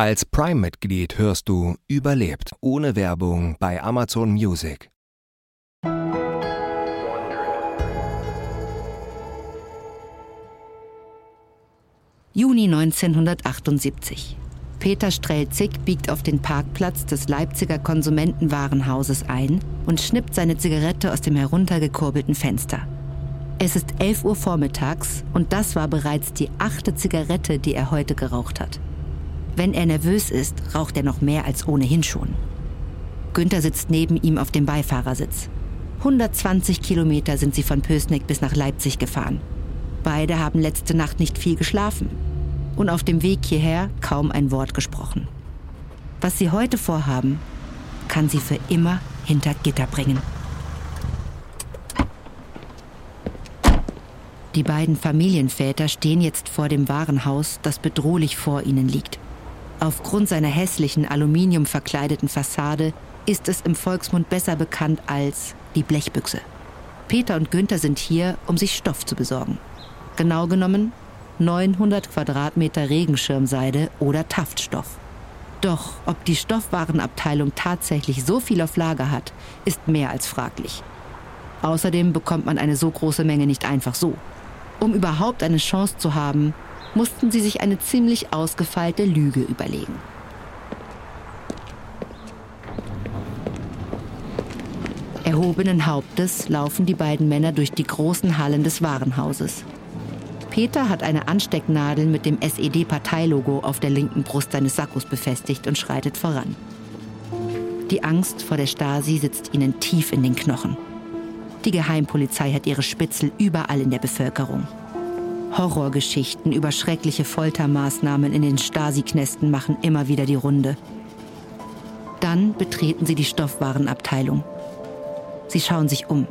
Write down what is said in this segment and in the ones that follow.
Als Prime-Mitglied hörst du Überlebt ohne Werbung bei Amazon Music. Juni 1978. Peter Strelzig biegt auf den Parkplatz des Leipziger Konsumentenwarenhauses ein und schnippt seine Zigarette aus dem heruntergekurbelten Fenster. Es ist 11 Uhr vormittags und das war bereits die achte Zigarette, die er heute geraucht hat. Wenn er nervös ist, raucht er noch mehr als ohnehin schon. Günther sitzt neben ihm auf dem Beifahrersitz. 120 Kilometer sind sie von Pösneck bis nach Leipzig gefahren. Beide haben letzte Nacht nicht viel geschlafen und auf dem Weg hierher kaum ein Wort gesprochen. Was sie heute vorhaben, kann sie für immer hinter Gitter bringen. Die beiden Familienväter stehen jetzt vor dem Warenhaus, das bedrohlich vor ihnen liegt. Aufgrund seiner hässlichen aluminiumverkleideten Fassade ist es im Volksmund besser bekannt als die Blechbüchse. Peter und Günther sind hier, um sich Stoff zu besorgen. Genau genommen 900 Quadratmeter Regenschirmseide oder Taftstoff. Doch ob die Stoffwarenabteilung tatsächlich so viel auf Lager hat, ist mehr als fraglich. Außerdem bekommt man eine so große Menge nicht einfach so. Um überhaupt eine Chance zu haben, mussten sie sich eine ziemlich ausgefeilte Lüge überlegen. Erhobenen Hauptes laufen die beiden Männer durch die großen Hallen des Warenhauses. Peter hat eine Anstecknadel mit dem SED-Parteilogo auf der linken Brust seines Sakkos befestigt und schreitet voran. Die Angst vor der Stasi sitzt ihnen tief in den Knochen. Die Geheimpolizei hat ihre Spitzel überall in der Bevölkerung. Horrorgeschichten über schreckliche Foltermaßnahmen in den Stasi-Knästen machen immer wieder die Runde. Dann betreten sie die Stoffwarenabteilung. Sie schauen sich um.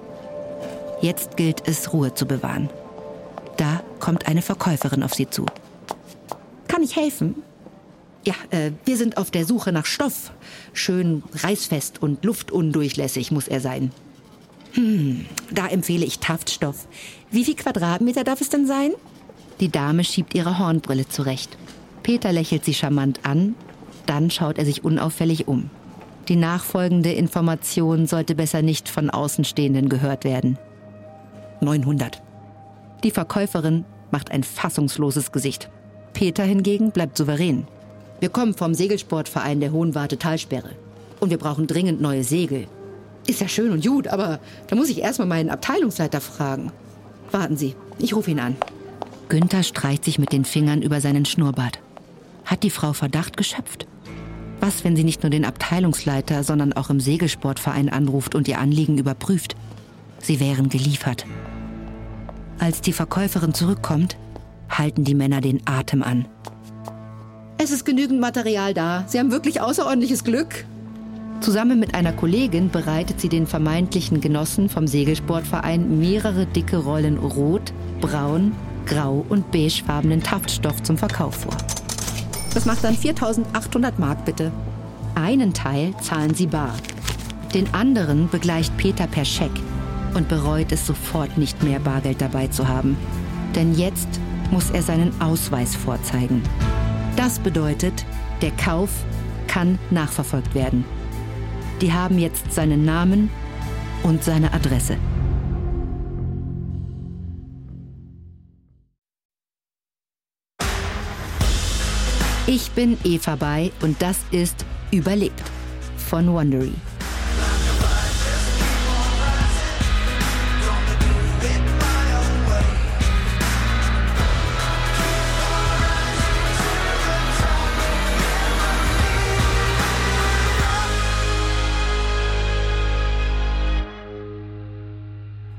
Jetzt gilt es, Ruhe zu bewahren. Da kommt eine Verkäuferin auf sie zu. Kann ich helfen? Ja, äh, wir sind auf der Suche nach Stoff. Schön reißfest und luftundurchlässig muss er sein. Hm, da empfehle ich Taftstoff. Wie viel Quadratmeter darf es denn sein? Die Dame schiebt ihre Hornbrille zurecht. Peter lächelt sie charmant an, dann schaut er sich unauffällig um. Die nachfolgende Information sollte besser nicht von Außenstehenden gehört werden. 900. Die Verkäuferin macht ein fassungsloses Gesicht. Peter hingegen bleibt souverän. Wir kommen vom Segelsportverein der Hohenwarte Talsperre. Und wir brauchen dringend neue Segel. Ist ja schön und gut, aber da muss ich erstmal meinen Abteilungsleiter fragen. Warten Sie, ich rufe ihn an. Günther streicht sich mit den Fingern über seinen Schnurrbart. Hat die Frau Verdacht geschöpft? Was, wenn sie nicht nur den Abteilungsleiter, sondern auch im Segelsportverein anruft und ihr Anliegen überprüft? Sie wären geliefert. Als die Verkäuferin zurückkommt, halten die Männer den Atem an. Es ist genügend Material da. Sie haben wirklich außerordentliches Glück. Zusammen mit einer Kollegin bereitet sie den vermeintlichen Genossen vom Segelsportverein mehrere dicke Rollen rot, braun, grau und beigefarbenen Taftstoff zum Verkauf vor. Das macht dann 4800 Mark bitte. Einen Teil zahlen sie bar. Den anderen begleicht Peter per Scheck und bereut es sofort nicht mehr Bargeld dabei zu haben. Denn jetzt muss er seinen Ausweis vorzeigen. Das bedeutet, der Kauf kann nachverfolgt werden. Die haben jetzt seinen Namen und seine Adresse. Ich bin Eva Bay und das ist Überlebt von Wondery.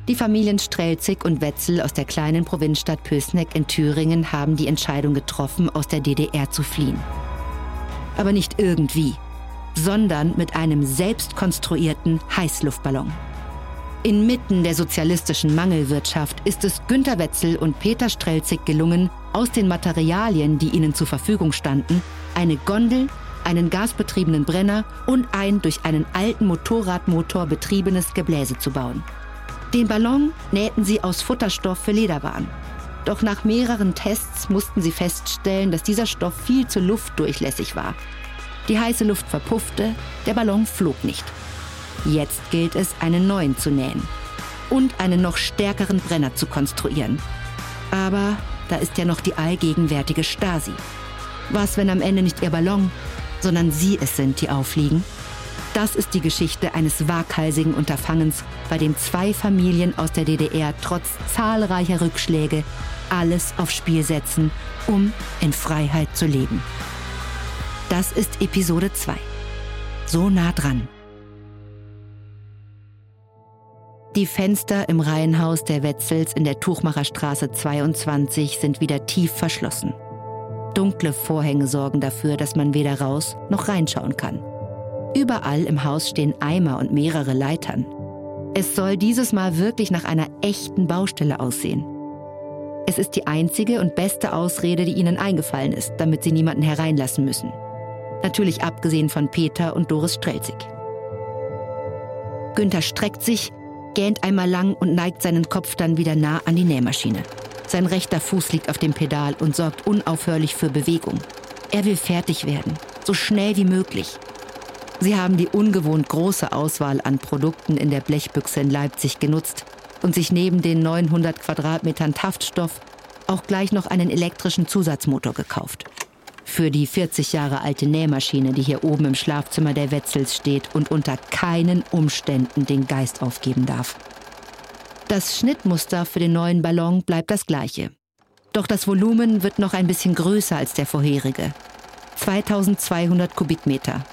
Die Familien Strelzig und Wetzel aus der kleinen Provinzstadt Pößneck in Thüringen haben die Entscheidung getroffen, aus der DDR zu fliehen. Aber nicht irgendwie, sondern mit einem selbst konstruierten Heißluftballon. Inmitten der sozialistischen Mangelwirtschaft ist es Günter Wetzel und Peter Strelzig gelungen, aus den Materialien, die ihnen zur Verfügung standen, eine Gondel, einen gasbetriebenen Brenner und ein durch einen alten Motorradmotor betriebenes Gebläse zu bauen. Den Ballon nähten sie aus Futterstoff für Lederwaren. Doch nach mehreren Tests mussten sie feststellen, dass dieser Stoff viel zu luftdurchlässig war. Die heiße Luft verpuffte, der Ballon flog nicht. Jetzt gilt es, einen neuen zu nähen und einen noch stärkeren Brenner zu konstruieren. Aber da ist ja noch die allgegenwärtige Stasi. Was, wenn am Ende nicht ihr Ballon, sondern sie es sind, die auffliegen? Das ist die Geschichte eines waghalsigen Unterfangens, bei dem zwei Familien aus der DDR trotz zahlreicher Rückschläge alles aufs Spiel setzen, um in Freiheit zu leben. Das ist Episode 2. So nah dran. Die Fenster im Reihenhaus der Wetzels in der Tuchmacherstraße 22 sind wieder tief verschlossen. Dunkle Vorhänge sorgen dafür, dass man weder raus noch reinschauen kann. Überall im Haus stehen Eimer und mehrere Leitern. Es soll dieses Mal wirklich nach einer echten Baustelle aussehen. Es ist die einzige und beste Ausrede, die ihnen eingefallen ist, damit sie niemanden hereinlassen müssen. Natürlich abgesehen von Peter und Doris Strelzig. Günther streckt sich, gähnt einmal lang und neigt seinen Kopf dann wieder nah an die Nähmaschine. Sein rechter Fuß liegt auf dem Pedal und sorgt unaufhörlich für Bewegung. Er will fertig werden, so schnell wie möglich. Sie haben die ungewohnt große Auswahl an Produkten in der Blechbüchse in Leipzig genutzt und sich neben den 900 Quadratmetern Taftstoff auch gleich noch einen elektrischen Zusatzmotor gekauft. Für die 40 Jahre alte Nähmaschine, die hier oben im Schlafzimmer der Wetzels steht und unter keinen Umständen den Geist aufgeben darf. Das Schnittmuster für den neuen Ballon bleibt das gleiche. Doch das Volumen wird noch ein bisschen größer als der vorherige. 2200 Kubikmeter.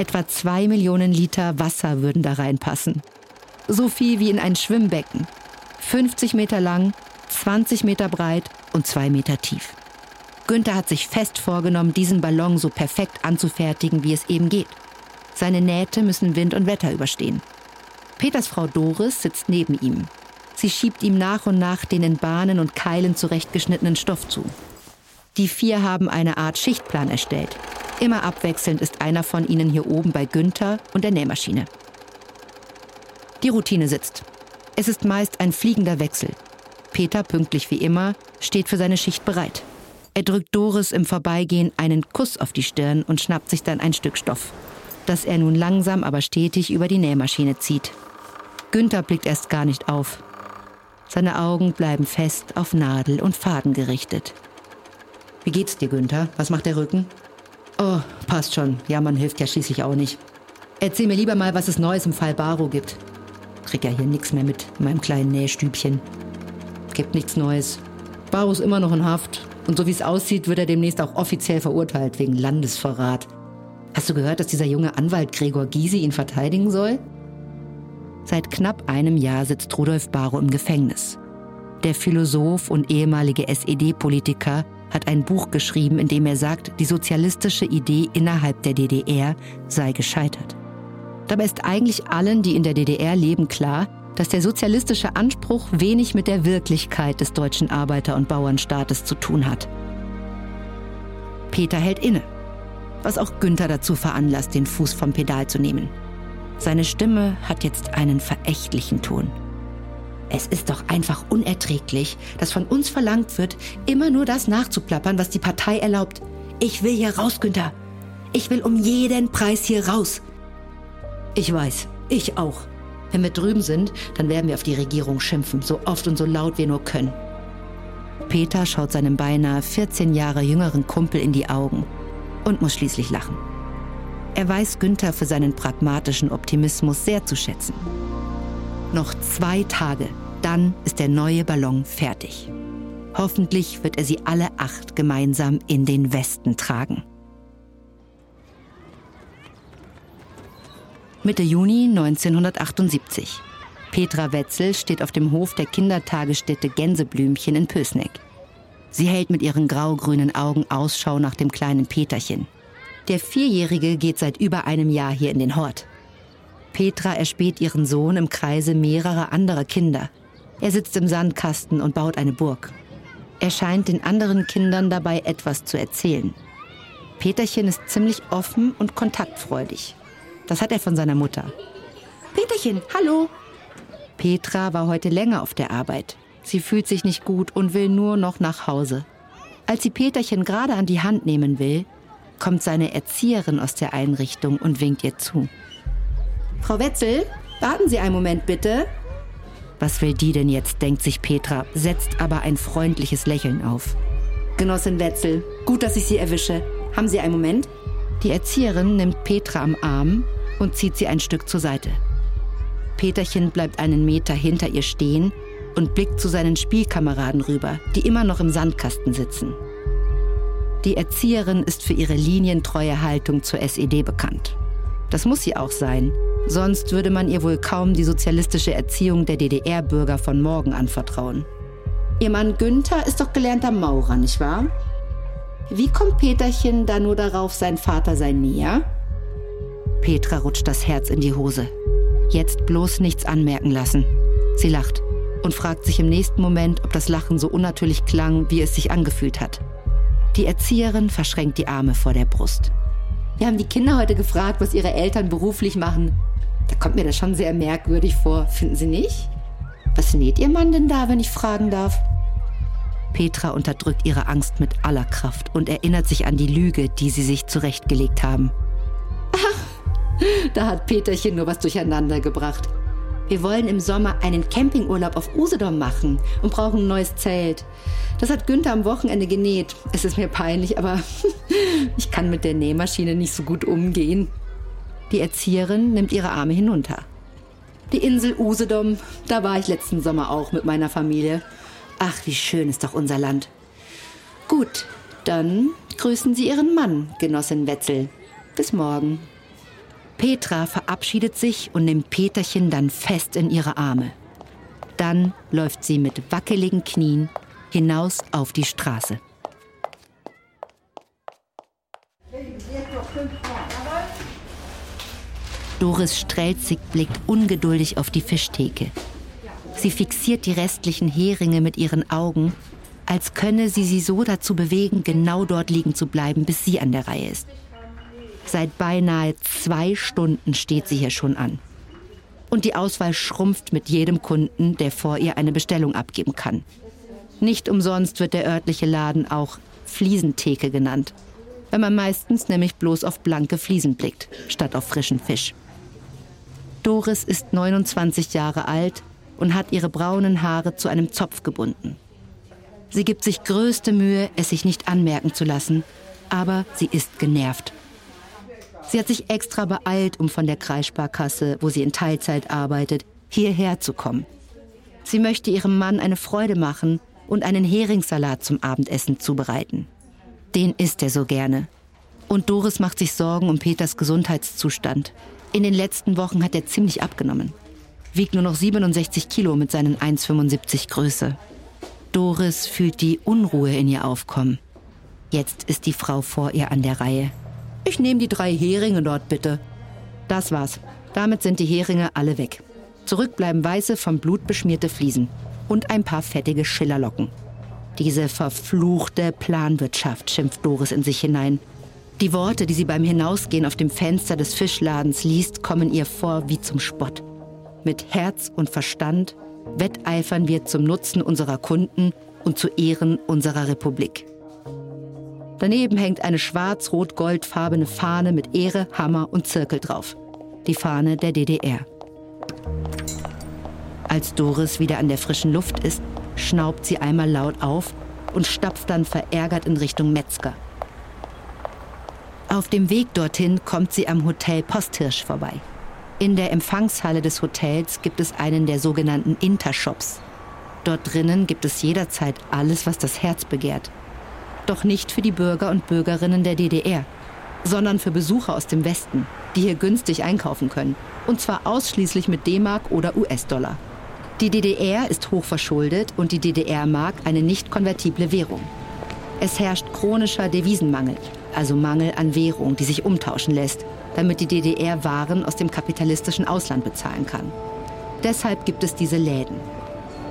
Etwa zwei Millionen Liter Wasser würden da reinpassen. So viel wie in ein Schwimmbecken. 50 Meter lang, 20 Meter breit und zwei Meter tief. Günther hat sich fest vorgenommen, diesen Ballon so perfekt anzufertigen, wie es eben geht. Seine Nähte müssen Wind und Wetter überstehen. Peters Frau Doris sitzt neben ihm. Sie schiebt ihm nach und nach den in Bahnen und Keilen zurechtgeschnittenen Stoff zu. Die vier haben eine Art Schichtplan erstellt. Immer abwechselnd ist einer von ihnen hier oben bei Günther und der Nähmaschine. Die Routine sitzt. Es ist meist ein fliegender Wechsel. Peter, pünktlich wie immer, steht für seine Schicht bereit. Er drückt Doris im Vorbeigehen einen Kuss auf die Stirn und schnappt sich dann ein Stück Stoff, das er nun langsam aber stetig über die Nähmaschine zieht. Günther blickt erst gar nicht auf. Seine Augen bleiben fest auf Nadel und Faden gerichtet. Wie geht's dir, Günther? Was macht der Rücken? Oh, passt schon. Ja, man hilft ja schließlich auch nicht. Erzähl mir lieber mal, was es Neues im Fall Baro gibt. Krieg ja hier nichts mehr mit in meinem kleinen Nähstübchen. Gibt nichts Neues. Baro ist immer noch in Haft und so wie es aussieht, wird er demnächst auch offiziell verurteilt wegen Landesverrat. Hast du gehört, dass dieser junge Anwalt Gregor Gysi ihn verteidigen soll? Seit knapp einem Jahr sitzt Rudolf Barrow im Gefängnis. Der Philosoph und ehemalige SED-Politiker hat ein Buch geschrieben, in dem er sagt, die sozialistische Idee innerhalb der DDR sei gescheitert. Dabei ist eigentlich allen, die in der DDR leben, klar, dass der sozialistische Anspruch wenig mit der Wirklichkeit des deutschen Arbeiter- und Bauernstaates zu tun hat. Peter hält inne, was auch Günther dazu veranlasst, den Fuß vom Pedal zu nehmen. Seine Stimme hat jetzt einen verächtlichen Ton. Es ist doch einfach unerträglich, dass von uns verlangt wird, immer nur das nachzuplappern, was die Partei erlaubt. Ich will hier raus, Günther. Ich will um jeden Preis hier raus. Ich weiß, ich auch. Wenn wir drüben sind, dann werden wir auf die Regierung schimpfen, so oft und so laut wir nur können. Peter schaut seinem beinahe 14 Jahre jüngeren Kumpel in die Augen und muss schließlich lachen. Er weiß Günther für seinen pragmatischen Optimismus sehr zu schätzen. Noch zwei Tage, dann ist der neue Ballon fertig. Hoffentlich wird er sie alle acht gemeinsam in den Westen tragen. Mitte Juni 1978. Petra Wetzel steht auf dem Hof der Kindertagesstätte Gänseblümchen in Pösneck. Sie hält mit ihren grau-grünen Augen Ausschau nach dem kleinen Peterchen. Der Vierjährige geht seit über einem Jahr hier in den Hort. Petra erspäht ihren Sohn im Kreise mehrerer anderer Kinder. Er sitzt im Sandkasten und baut eine Burg. Er scheint den anderen Kindern dabei etwas zu erzählen. Peterchen ist ziemlich offen und kontaktfreudig. Das hat er von seiner Mutter. Peterchen, hallo! Petra war heute länger auf der Arbeit. Sie fühlt sich nicht gut und will nur noch nach Hause. Als sie Peterchen gerade an die Hand nehmen will, kommt seine Erzieherin aus der Einrichtung und winkt ihr zu. Frau Wetzel, warten Sie einen Moment bitte. Was will die denn jetzt, denkt sich Petra, setzt aber ein freundliches Lächeln auf. Genossin Wetzel, gut, dass ich Sie erwische. Haben Sie einen Moment? Die Erzieherin nimmt Petra am Arm und zieht sie ein Stück zur Seite. Peterchen bleibt einen Meter hinter ihr stehen und blickt zu seinen Spielkameraden rüber, die immer noch im Sandkasten sitzen. Die Erzieherin ist für ihre linientreue Haltung zur SED bekannt. Das muss sie auch sein, sonst würde man ihr wohl kaum die sozialistische Erziehung der DDR-Bürger von morgen anvertrauen. Ihr Mann Günther ist doch gelernter Maurer, nicht wahr? Wie kommt Peterchen da nur darauf, sein Vater sei näher? Petra rutscht das Herz in die Hose. Jetzt bloß nichts anmerken lassen. Sie lacht und fragt sich im nächsten Moment, ob das Lachen so unnatürlich klang, wie es sich angefühlt hat. Die Erzieherin verschränkt die Arme vor der Brust. Wir haben die Kinder heute gefragt, was ihre Eltern beruflich machen. Da kommt mir das schon sehr merkwürdig vor, finden Sie nicht? Was näht Ihr Mann denn da, wenn ich fragen darf? Petra unterdrückt ihre Angst mit aller Kraft und erinnert sich an die Lüge, die sie sich zurechtgelegt haben. Ach, da hat Peterchen nur was durcheinander gebracht. Wir wollen im Sommer einen Campingurlaub auf Usedom machen und brauchen ein neues Zelt. Das hat Günther am Wochenende genäht. Es ist mir peinlich, aber ich kann mit der Nähmaschine nicht so gut umgehen. Die Erzieherin nimmt ihre Arme hinunter. Die Insel Usedom, da war ich letzten Sommer auch mit meiner Familie. Ach, wie schön ist doch unser Land. Gut, dann grüßen Sie Ihren Mann, Genossin Wetzel. Bis morgen. Petra verabschiedet sich und nimmt Peterchen dann fest in ihre Arme. Dann läuft sie mit wackeligen Knien hinaus auf die Straße. Doris Strelzig blickt ungeduldig auf die Fischtheke. Sie fixiert die restlichen Heringe mit ihren Augen, als könne sie sie so dazu bewegen, genau dort liegen zu bleiben, bis sie an der Reihe ist. Seit beinahe zwei Stunden steht sie hier schon an. Und die Auswahl schrumpft mit jedem Kunden, der vor ihr eine Bestellung abgeben kann. Nicht umsonst wird der örtliche Laden auch Fliesentheke genannt, weil man meistens nämlich bloß auf blanke Fliesen blickt, statt auf frischen Fisch. Doris ist 29 Jahre alt und hat ihre braunen Haare zu einem Zopf gebunden. Sie gibt sich größte Mühe, es sich nicht anmerken zu lassen, aber sie ist genervt. Sie hat sich extra beeilt, um von der Kreissparkasse, wo sie in Teilzeit arbeitet, hierher zu kommen. Sie möchte ihrem Mann eine Freude machen und einen Heringssalat zum Abendessen zubereiten. Den isst er so gerne. Und Doris macht sich Sorgen um Peters Gesundheitszustand. In den letzten Wochen hat er ziemlich abgenommen. Wiegt nur noch 67 Kilo mit seinen 1,75 Größe. Doris fühlt die Unruhe in ihr aufkommen. Jetzt ist die Frau vor ihr an der Reihe. Ich nehme die drei Heringe dort bitte. Das war's. Damit sind die Heringe alle weg. Zurück bleiben weiße, vom Blut beschmierte Fliesen und ein paar fettige Schillerlocken. Diese verfluchte Planwirtschaft, schimpft Doris in sich hinein. Die Worte, die sie beim Hinausgehen auf dem Fenster des Fischladens liest, kommen ihr vor wie zum Spott. Mit Herz und Verstand wetteifern wir zum Nutzen unserer Kunden und zu Ehren unserer Republik. Daneben hängt eine schwarz-rot-goldfarbene Fahne mit Ehre, Hammer und Zirkel drauf. Die Fahne der DDR. Als Doris wieder an der frischen Luft ist, schnaubt sie einmal laut auf und stapft dann verärgert in Richtung Metzger. Auf dem Weg dorthin kommt sie am Hotel Posthirsch vorbei. In der Empfangshalle des Hotels gibt es einen der sogenannten Intershops. Dort drinnen gibt es jederzeit alles, was das Herz begehrt doch nicht für die Bürger und Bürgerinnen der DDR, sondern für Besucher aus dem Westen, die hier günstig einkaufen können. Und zwar ausschließlich mit D-Mark oder US-Dollar. Die DDR ist hochverschuldet und die DDR-Mark eine nicht konvertible Währung. Es herrscht chronischer Devisenmangel, also Mangel an Währung, die sich umtauschen lässt, damit die DDR Waren aus dem kapitalistischen Ausland bezahlen kann. Deshalb gibt es diese Läden,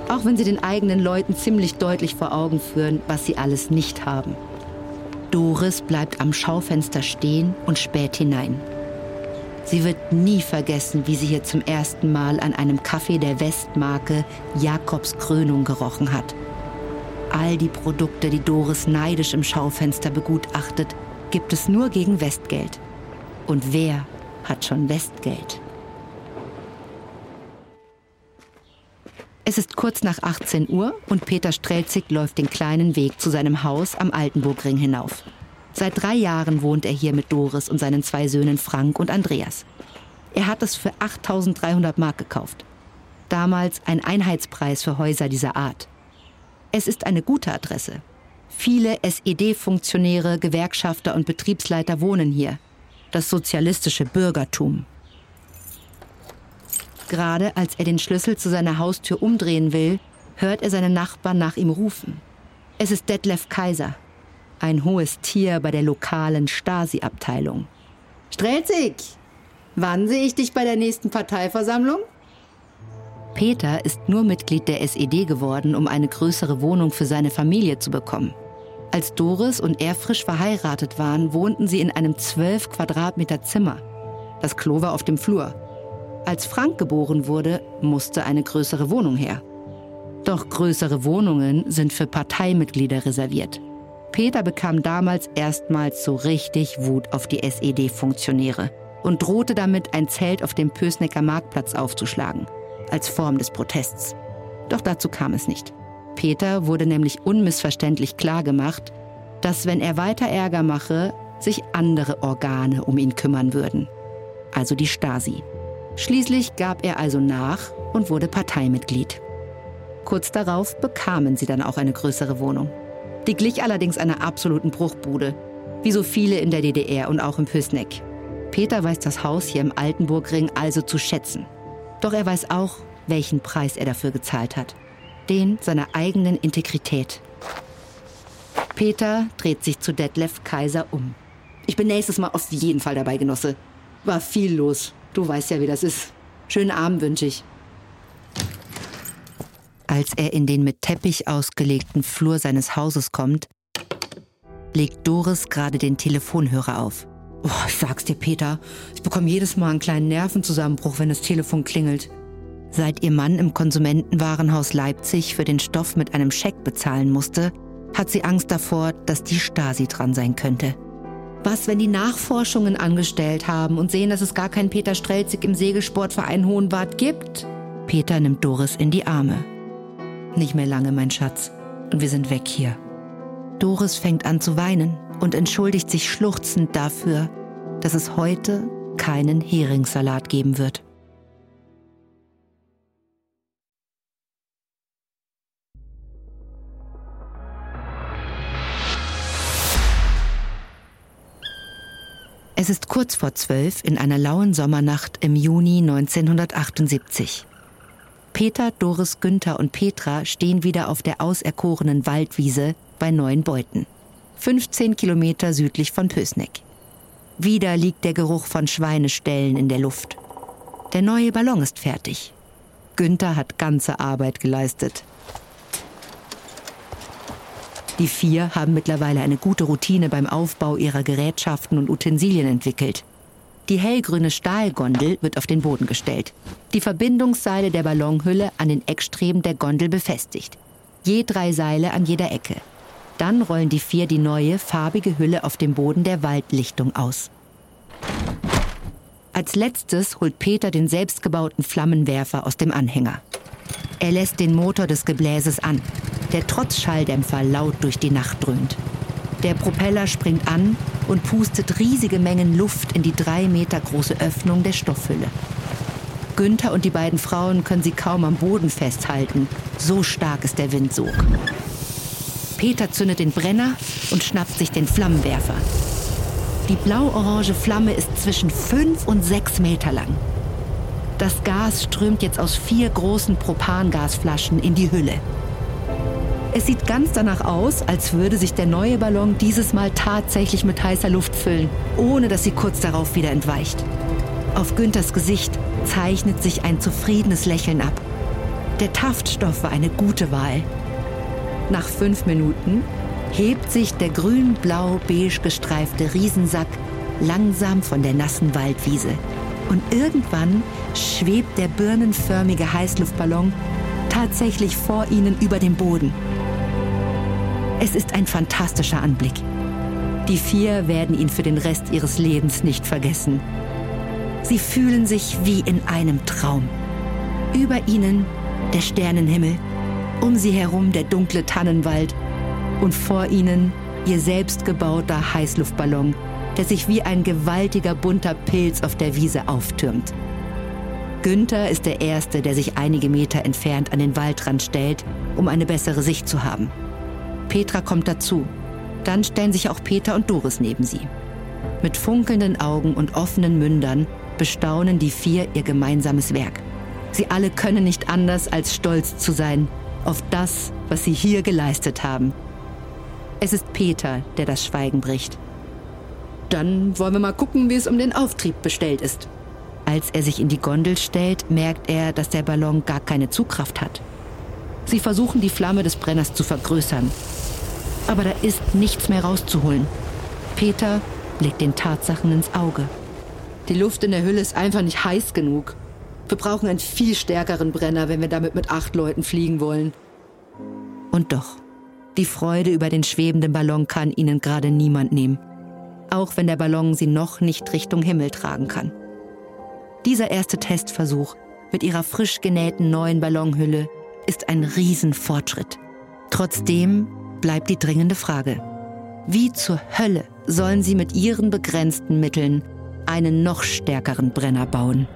auch wenn sie den eigenen Leuten ziemlich deutlich vor Augen führen, was sie alles nicht haben. Doris bleibt am Schaufenster stehen und späht hinein. Sie wird nie vergessen, wie sie hier zum ersten Mal an einem Kaffee der Westmarke Jakobs Krönung gerochen hat. All die Produkte, die Doris neidisch im Schaufenster begutachtet, gibt es nur gegen Westgeld. Und wer hat schon Westgeld? Es ist kurz nach 18 Uhr und Peter Strelzig läuft den kleinen Weg zu seinem Haus am Altenburgring hinauf. Seit drei Jahren wohnt er hier mit Doris und seinen zwei Söhnen Frank und Andreas. Er hat es für 8300 Mark gekauft. Damals ein Einheitspreis für Häuser dieser Art. Es ist eine gute Adresse. Viele SED-Funktionäre, Gewerkschafter und Betriebsleiter wohnen hier. Das sozialistische Bürgertum. Gerade als er den Schlüssel zu seiner Haustür umdrehen will, hört er seinen Nachbarn nach ihm rufen. Es ist Detlef Kaiser, ein hohes Tier bei der lokalen Stasi-Abteilung. Strelzig, wann sehe ich dich bei der nächsten Parteiversammlung? Peter ist nur Mitglied der SED geworden, um eine größere Wohnung für seine Familie zu bekommen. Als Doris und er frisch verheiratet waren, wohnten sie in einem 12 Quadratmeter Zimmer. Das Klo war auf dem Flur. Als Frank geboren wurde, musste eine größere Wohnung her. Doch größere Wohnungen sind für Parteimitglieder reserviert. Peter bekam damals erstmals so richtig Wut auf die SED-Funktionäre und drohte damit, ein Zelt auf dem Pösnecker Marktplatz aufzuschlagen, als Form des Protests. Doch dazu kam es nicht. Peter wurde nämlich unmissverständlich klargemacht, dass wenn er weiter Ärger mache, sich andere Organe um ihn kümmern würden. Also die Stasi. Schließlich gab er also nach und wurde Parteimitglied. Kurz darauf bekamen sie dann auch eine größere Wohnung. Die glich allerdings einer absoluten Bruchbude, wie so viele in der DDR und auch im Pößneck. Peter weiß das Haus hier im Altenburgring also zu schätzen. Doch er weiß auch, welchen Preis er dafür gezahlt hat. Den seiner eigenen Integrität. Peter dreht sich zu Detlef Kaiser um. Ich bin nächstes Mal auf jeden Fall dabei, Genosse. War viel los. Du weißt ja, wie das ist. Schönen Abend wünsche ich. Als er in den mit Teppich ausgelegten Flur seines Hauses kommt, legt Doris gerade den Telefonhörer auf. Oh, ich sag's dir, Peter, ich bekomme jedes Mal einen kleinen Nervenzusammenbruch, wenn das Telefon klingelt. Seit ihr Mann im Konsumentenwarenhaus Leipzig für den Stoff mit einem Scheck bezahlen musste, hat sie Angst davor, dass die Stasi dran sein könnte. Was, wenn die Nachforschungen angestellt haben und sehen, dass es gar keinen Peter Strelzig im Segelsportverein Hohenwart gibt? Peter nimmt Doris in die Arme. Nicht mehr lange, mein Schatz. Und wir sind weg hier. Doris fängt an zu weinen und entschuldigt sich schluchzend dafür, dass es heute keinen Heringssalat geben wird. Es ist kurz vor zwölf in einer lauen Sommernacht im Juni 1978. Peter, Doris, Günther und Petra stehen wieder auf der auserkorenen Waldwiese bei Neuenbeuten, 15 Kilometer südlich von Pösneck. Wieder liegt der Geruch von Schweineställen in der Luft. Der neue Ballon ist fertig. Günther hat ganze Arbeit geleistet. Die vier haben mittlerweile eine gute Routine beim Aufbau ihrer Gerätschaften und Utensilien entwickelt. Die hellgrüne Stahlgondel wird auf den Boden gestellt. Die Verbindungsseile der Ballonhülle an den Eckstreben der Gondel befestigt. Je drei Seile an jeder Ecke. Dann rollen die vier die neue, farbige Hülle auf dem Boden der Waldlichtung aus. Als letztes holt Peter den selbstgebauten Flammenwerfer aus dem Anhänger. Er lässt den Motor des Gebläses an, der trotz Schalldämpfer laut durch die Nacht dröhnt. Der Propeller springt an und pustet riesige Mengen Luft in die drei Meter große Öffnung der Stoffhülle. Günther und die beiden Frauen können sie kaum am Boden festhalten. So stark ist der Windsog. Peter zündet den Brenner und schnappt sich den Flammenwerfer. Die blau-orange Flamme ist zwischen fünf und sechs Meter lang. Das Gas strömt jetzt aus vier großen Propangasflaschen in die Hülle. Es sieht ganz danach aus, als würde sich der neue Ballon dieses Mal tatsächlich mit heißer Luft füllen, ohne dass sie kurz darauf wieder entweicht. Auf Günthers Gesicht zeichnet sich ein zufriedenes Lächeln ab. Der Taftstoff war eine gute Wahl. Nach fünf Minuten hebt sich der grün-blau-beige gestreifte Riesensack langsam von der nassen Waldwiese. Und irgendwann schwebt der birnenförmige Heißluftballon tatsächlich vor ihnen über dem Boden. Es ist ein fantastischer Anblick. Die vier werden ihn für den Rest ihres Lebens nicht vergessen. Sie fühlen sich wie in einem Traum. Über ihnen der Sternenhimmel, um sie herum der dunkle Tannenwald und vor ihnen ihr selbstgebauter Heißluftballon, der sich wie ein gewaltiger bunter Pilz auf der Wiese auftürmt. Günther ist der Erste, der sich einige Meter entfernt an den Waldrand stellt, um eine bessere Sicht zu haben. Petra kommt dazu. Dann stellen sich auch Peter und Doris neben sie. Mit funkelnden Augen und offenen Mündern bestaunen die vier ihr gemeinsames Werk. Sie alle können nicht anders als stolz zu sein auf das, was sie hier geleistet haben. Es ist Peter, der das Schweigen bricht. Dann wollen wir mal gucken, wie es um den Auftrieb bestellt ist. Als er sich in die Gondel stellt, merkt er, dass der Ballon gar keine Zugkraft hat. Sie versuchen, die Flamme des Brenners zu vergrößern. Aber da ist nichts mehr rauszuholen. Peter blickt den Tatsachen ins Auge. Die Luft in der Hülle ist einfach nicht heiß genug. Wir brauchen einen viel stärkeren Brenner, wenn wir damit mit acht Leuten fliegen wollen. Und doch, die Freude über den schwebenden Ballon kann ihnen gerade niemand nehmen. Auch wenn der Ballon sie noch nicht Richtung Himmel tragen kann. Dieser erste Testversuch mit ihrer frisch genähten neuen Ballonhülle ist ein Riesenfortschritt. Trotzdem bleibt die dringende Frage. Wie zur Hölle sollen sie mit ihren begrenzten Mitteln einen noch stärkeren Brenner bauen?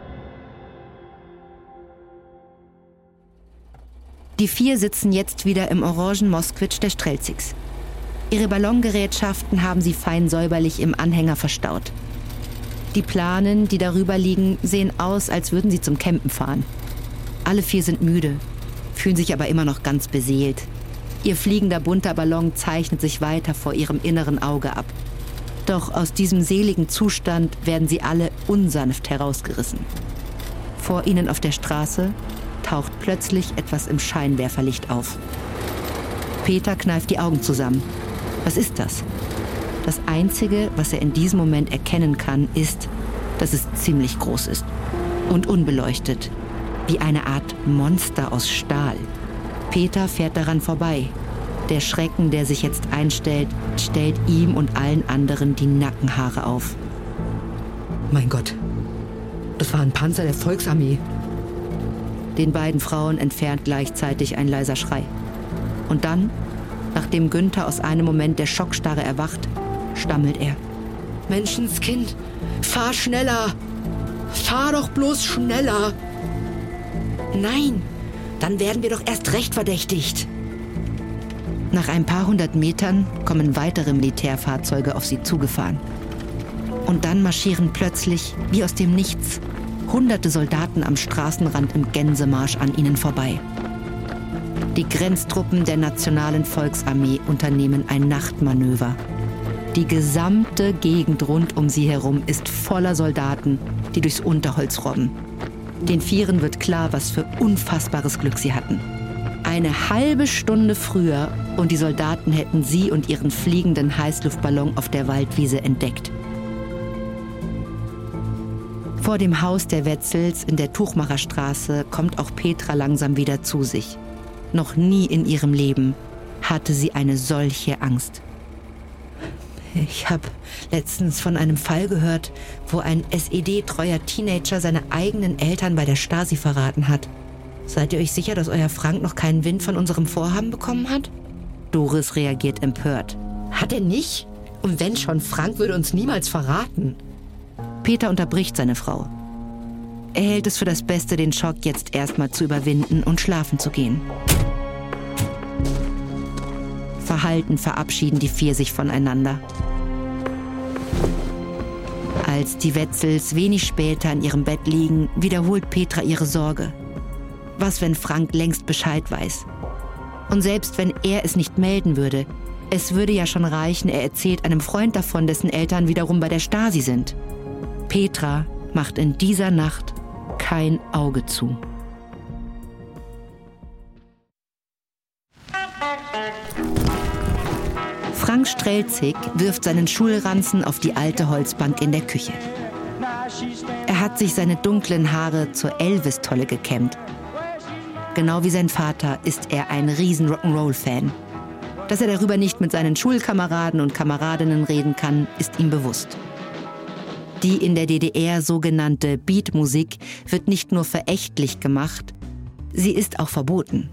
Die vier sitzen jetzt wieder im orangen Moskwitsch der Strelzigs. Ihre Ballongerätschaften haben sie fein säuberlich im Anhänger verstaut. Die Planen, die darüber liegen, sehen aus, als würden sie zum Campen fahren. Alle vier sind müde, fühlen sich aber immer noch ganz beseelt. Ihr fliegender bunter Ballon zeichnet sich weiter vor ihrem inneren Auge ab. Doch aus diesem seligen Zustand werden sie alle unsanft herausgerissen. Vor ihnen auf der Straße taucht plötzlich etwas im Scheinwerferlicht auf. Peter kneift die Augen zusammen. Was ist das? Das Einzige, was er in diesem Moment erkennen kann, ist, dass es ziemlich groß ist und unbeleuchtet, wie eine Art Monster aus Stahl. Peter fährt daran vorbei. Der Schrecken, der sich jetzt einstellt, stellt ihm und allen anderen die Nackenhaare auf. Mein Gott, das war ein Panzer der Volksarmee. Den beiden Frauen entfernt gleichzeitig ein leiser Schrei. Und dann, nachdem Günther aus einem Moment der Schockstarre erwacht, stammelt er. Menschenskind, fahr schneller! Fahr doch bloß schneller! Nein, dann werden wir doch erst recht verdächtigt. Nach ein paar hundert Metern kommen weitere Militärfahrzeuge auf sie zugefahren. Und dann marschieren plötzlich, wie aus dem Nichts, hunderte Soldaten am Straßenrand im Gänsemarsch an ihnen vorbei. Die Grenztruppen der Nationalen Volksarmee unternehmen ein Nachtmanöver. Die gesamte Gegend rund um sie herum ist voller Soldaten, die durchs Unterholz robben. Den Vieren wird klar, was für unfassbares Glück sie hatten. Eine halbe Stunde früher und die Soldaten hätten sie und ihren fliegenden Heißluftballon auf der Waldwiese entdeckt. Vor dem Haus der Wetzels in der Tuchmacherstraße kommt auch Petra langsam wieder zu sich. Noch nie in ihrem Leben hatte sie eine solche Angst. Ich habe letztens von einem Fall gehört, wo ein SED-treuer Teenager seine eigenen Eltern bei der Stasi verraten hat. Seid ihr euch sicher, dass euer Frank noch keinen Wind von unserem Vorhaben bekommen hat? Doris reagiert empört. Hat er nicht? Und wenn schon, Frank würde uns niemals verraten. Peter unterbricht seine Frau. Er hält es für das Beste, den Schock jetzt erstmal zu überwinden und schlafen zu gehen. Verhalten verabschieden die vier sich voneinander. Als die Wetzels wenig später in ihrem Bett liegen, wiederholt Petra ihre Sorge. Was, wenn Frank längst Bescheid weiß? Und selbst wenn er es nicht melden würde, es würde ja schon reichen, er erzählt einem Freund davon, dessen Eltern wiederum bei der Stasi sind. Petra macht in dieser Nacht kein Auge zu. Frank Strelzig wirft seinen Schulranzen auf die alte Holzbank in der Küche. Er hat sich seine dunklen Haare zur Elvis-Tolle gekämmt. Genau wie sein Vater ist er ein riesen Rock'n'Roll-Fan. Dass er darüber nicht mit seinen Schulkameraden und Kameradinnen reden kann, ist ihm bewusst. Die in der DDR sogenannte Beatmusik wird nicht nur verächtlich gemacht, sie ist auch verboten.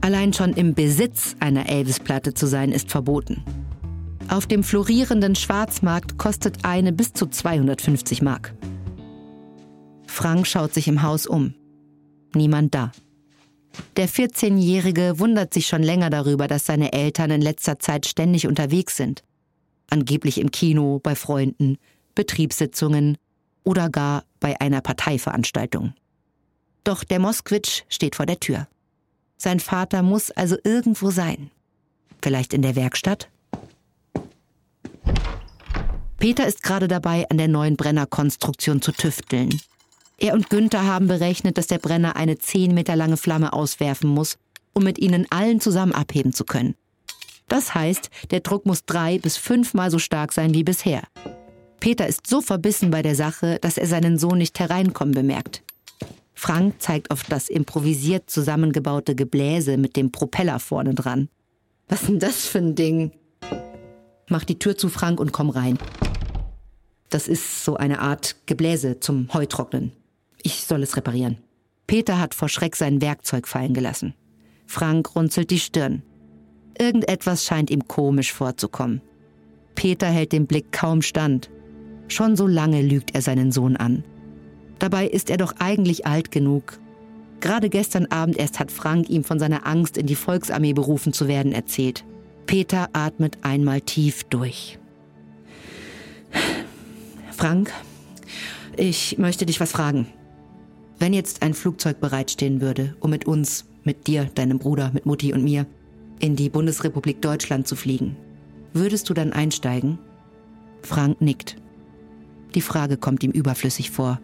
Allein schon im Besitz einer Elvis-Platte zu sein, ist verboten. Auf dem florierenden Schwarzmarkt kostet eine bis zu 250 Mark. Frank schaut sich im Haus um. Niemand da. Der 14-Jährige wundert sich schon länger darüber, dass seine Eltern in letzter Zeit ständig unterwegs sind. Angeblich im Kino, bei Freunden, Betriebssitzungen oder gar bei einer Parteiveranstaltung. Doch der Moskwitsch steht vor der Tür. Sein Vater muss also irgendwo sein. Vielleicht in der Werkstatt? Peter ist gerade dabei, an der neuen Brennerkonstruktion zu tüfteln. Er und Günther haben berechnet, dass der Brenner eine 10 Meter lange Flamme auswerfen muss, um mit ihnen allen zusammen abheben zu können. Das heißt, der Druck muss drei bis fünfmal so stark sein wie bisher. Peter ist so verbissen bei der Sache, dass er seinen Sohn nicht hereinkommen bemerkt. Frank zeigt auf das improvisiert zusammengebaute Gebläse mit dem Propeller vorne dran. Was ist denn das für ein Ding? Mach die Tür zu Frank und komm rein. Das ist so eine Art Gebläse zum Heutrocknen. Ich soll es reparieren. Peter hat vor Schreck sein Werkzeug fallen gelassen. Frank runzelt die Stirn. Irgendetwas scheint ihm komisch vorzukommen. Peter hält den Blick kaum stand. Schon so lange lügt er seinen Sohn an. Dabei ist er doch eigentlich alt genug. Gerade gestern Abend erst hat Frank ihm von seiner Angst, in die Volksarmee berufen zu werden, erzählt. Peter atmet einmal tief durch. Frank, ich möchte dich was fragen. Wenn jetzt ein Flugzeug bereitstehen würde, um mit uns, mit dir, deinem Bruder, mit Mutti und mir, in die Bundesrepublik Deutschland zu fliegen, würdest du dann einsteigen? Frank nickt. Die Frage kommt ihm überflüssig vor.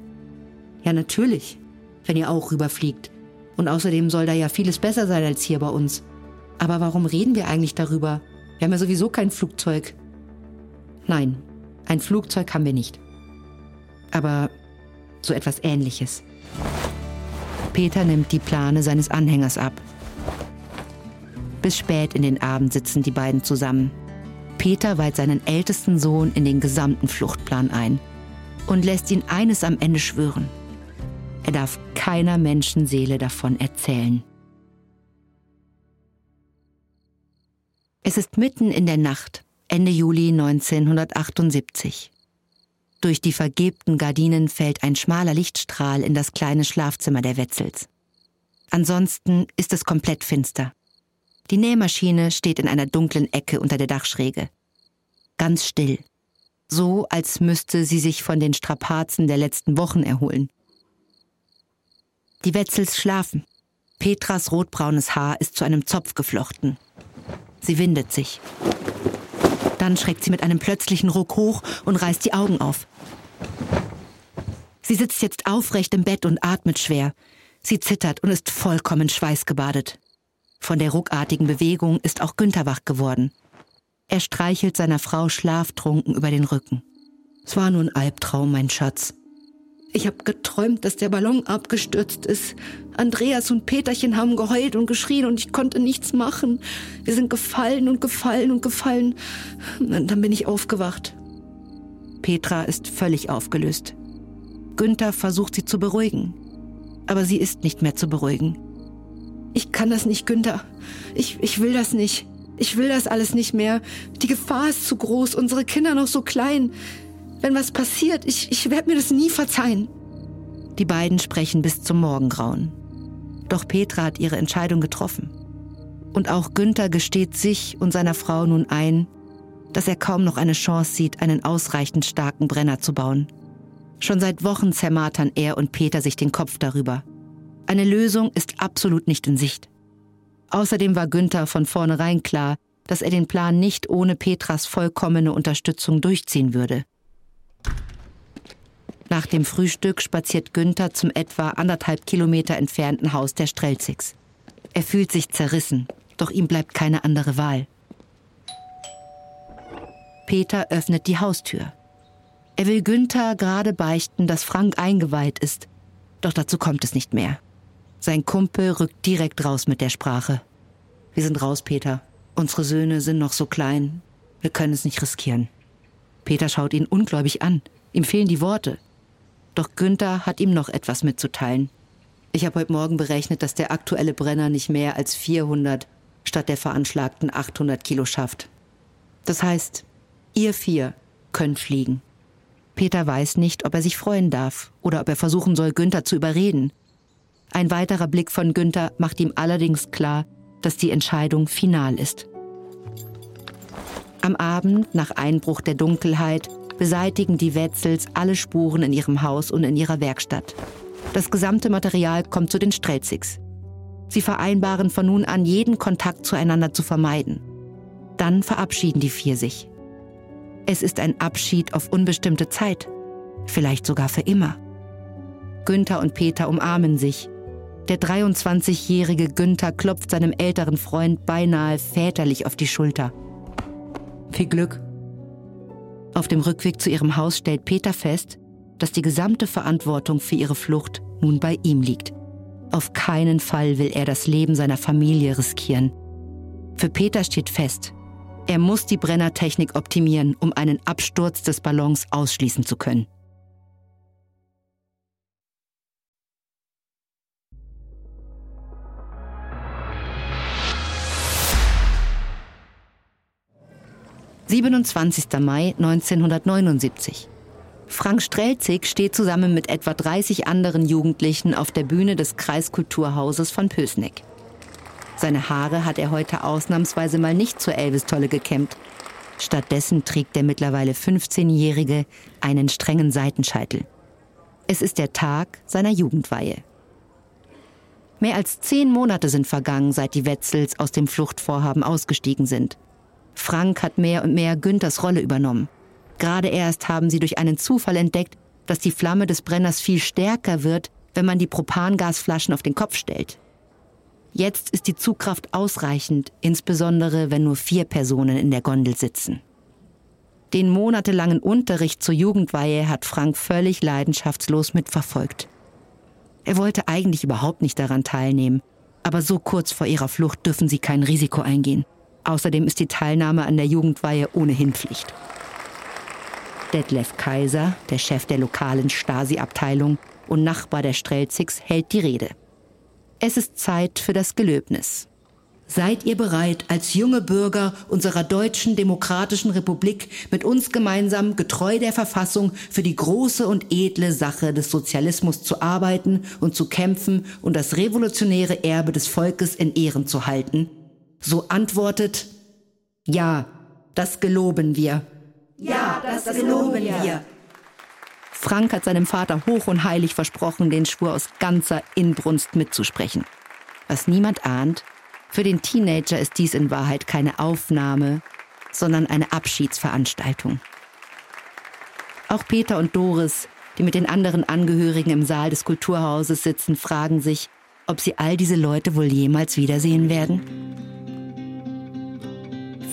Ja, natürlich, wenn ihr auch rüberfliegt. Und außerdem soll da ja vieles besser sein als hier bei uns. Aber warum reden wir eigentlich darüber? Wir haben ja sowieso kein Flugzeug. Nein, ein Flugzeug haben wir nicht. Aber so etwas Ähnliches. Peter nimmt die Plane seines Anhängers ab. Bis spät in den Abend sitzen die beiden zusammen. Peter weiht seinen ältesten Sohn in den gesamten Fluchtplan ein und lässt ihn eines am Ende schwören. Er darf keiner Menschenseele davon erzählen. Es ist mitten in der Nacht, Ende Juli 1978. Durch die vergilbten Gardinen fällt ein schmaler Lichtstrahl in das kleine Schlafzimmer der Wetzels. Ansonsten ist es komplett finster. Die Nähmaschine steht in einer dunklen Ecke unter der Dachschräge. Ganz still. So, als müsste sie sich von den Strapazen der letzten Wochen erholen. Die Wetzels schlafen. Petras rotbraunes Haar ist zu einem Zopf geflochten. Sie windet sich. Dann schreckt sie mit einem plötzlichen Ruck hoch und reißt die Augen auf. Sie sitzt jetzt aufrecht im Bett und atmet schwer. Sie zittert und ist vollkommen schweißgebadet. Von der ruckartigen Bewegung ist auch Günther wach geworden. Er streichelt seiner Frau schlaftrunken über den Rücken. Es war nur ein Albtraum, mein Schatz. Ich habe geträumt, dass der Ballon abgestürzt ist. Andreas und Peterchen haben geheult und geschrien und ich konnte nichts machen. Wir sind gefallen und gefallen und gefallen. Und dann bin ich aufgewacht. Petra ist völlig aufgelöst. Günther versucht sie zu beruhigen. Aber sie ist nicht mehr zu beruhigen. Ich kann das nicht, Günther. Ich, ich will das nicht. Ich will das alles nicht mehr. Die Gefahr ist zu groß, unsere Kinder noch so klein. Wenn was passiert, ich, ich werde mir das nie verzeihen. Die beiden sprechen bis zum Morgengrauen. Doch Petra hat ihre Entscheidung getroffen. Und auch Günther gesteht sich und seiner Frau nun ein, dass er kaum noch eine Chance sieht, einen ausreichend starken Brenner zu bauen. Schon seit Wochen zermartern er und Peter sich den Kopf darüber. Eine Lösung ist absolut nicht in Sicht. Außerdem war Günther von vornherein klar, dass er den Plan nicht ohne Petras vollkommene Unterstützung durchziehen würde. Nach dem Frühstück spaziert Günther zum etwa anderthalb Kilometer entfernten Haus der Strelzigs. Er fühlt sich zerrissen, doch ihm bleibt keine andere Wahl. Peter öffnet die Haustür. Er will Günther gerade beichten, dass Frank eingeweiht ist. Doch dazu kommt es nicht mehr. Sein Kumpel rückt direkt raus mit der Sprache. Wir sind raus, Peter. Unsere Söhne sind noch so klein. Wir können es nicht riskieren. Peter schaut ihn ungläubig an. Ihm fehlen die Worte. Doch Günther hat ihm noch etwas mitzuteilen. Ich habe heute Morgen berechnet, dass der aktuelle Brenner nicht mehr als 400 statt der veranschlagten 800 Kilo schafft. Das heißt, ihr vier könnt fliegen. Peter weiß nicht, ob er sich freuen darf oder ob er versuchen soll, Günther zu überreden. Ein weiterer Blick von Günther macht ihm allerdings klar, dass die Entscheidung final ist. Am Abend, nach Einbruch der Dunkelheit, beseitigen die Wetzels alle Spuren in ihrem Haus und in ihrer Werkstatt. Das gesamte Material kommt zu den Strelzigs. Sie vereinbaren von nun an, jeden Kontakt zueinander zu vermeiden. Dann verabschieden die vier sich. Es ist ein Abschied auf unbestimmte Zeit, vielleicht sogar für immer. Günther und Peter umarmen sich. Der 23-jährige Günther klopft seinem älteren Freund beinahe väterlich auf die Schulter. Viel Glück. Auf dem Rückweg zu ihrem Haus stellt Peter fest, dass die gesamte Verantwortung für ihre Flucht nun bei ihm liegt. Auf keinen Fall will er das Leben seiner Familie riskieren. Für Peter steht fest, er muss die Brennertechnik optimieren, um einen Absturz des Ballons ausschließen zu können. »27. Mai 1979. Frank Strelzig steht zusammen mit etwa 30 anderen Jugendlichen auf der Bühne des Kreiskulturhauses von Pösneck. Seine Haare hat er heute ausnahmsweise mal nicht zur Elvis-Tolle gekämmt. Stattdessen trägt der mittlerweile 15-Jährige einen strengen Seitenscheitel. Es ist der Tag seiner Jugendweihe. Mehr als zehn Monate sind vergangen, seit die Wetzels aus dem Fluchtvorhaben ausgestiegen sind. Frank hat mehr und mehr Günthers Rolle übernommen. Gerade erst haben sie durch einen Zufall entdeckt, dass die Flamme des Brenners viel stärker wird, wenn man die Propangasflaschen auf den Kopf stellt. Jetzt ist die Zugkraft ausreichend, insbesondere wenn nur vier Personen in der Gondel sitzen. Den monatelangen Unterricht zur Jugendweihe hat Frank völlig leidenschaftslos mitverfolgt. Er wollte eigentlich überhaupt nicht daran teilnehmen, aber so kurz vor ihrer Flucht dürfen sie kein Risiko eingehen. Außerdem ist die Teilnahme an der Jugendweihe ohnehin Pflicht. Detlef Kaiser, der Chef der lokalen Stasi-Abteilung und Nachbar der Strelzigs, hält die Rede. Es ist Zeit für das Gelöbnis. Seid ihr bereit, als junge Bürger unserer deutschen demokratischen Republik mit uns gemeinsam getreu der Verfassung für die große und edle Sache des Sozialismus zu arbeiten und zu kämpfen und das revolutionäre Erbe des Volkes in Ehren zu halten? So antwortet, ja, das geloben wir. Ja, das, das geloben wir. Frank hat seinem Vater hoch und heilig versprochen, den Schwur aus ganzer Inbrunst mitzusprechen. Was niemand ahnt, für den Teenager ist dies in Wahrheit keine Aufnahme, sondern eine Abschiedsveranstaltung. Auch Peter und Doris, die mit den anderen Angehörigen im Saal des Kulturhauses sitzen, fragen sich, ob sie all diese Leute wohl jemals wiedersehen werden.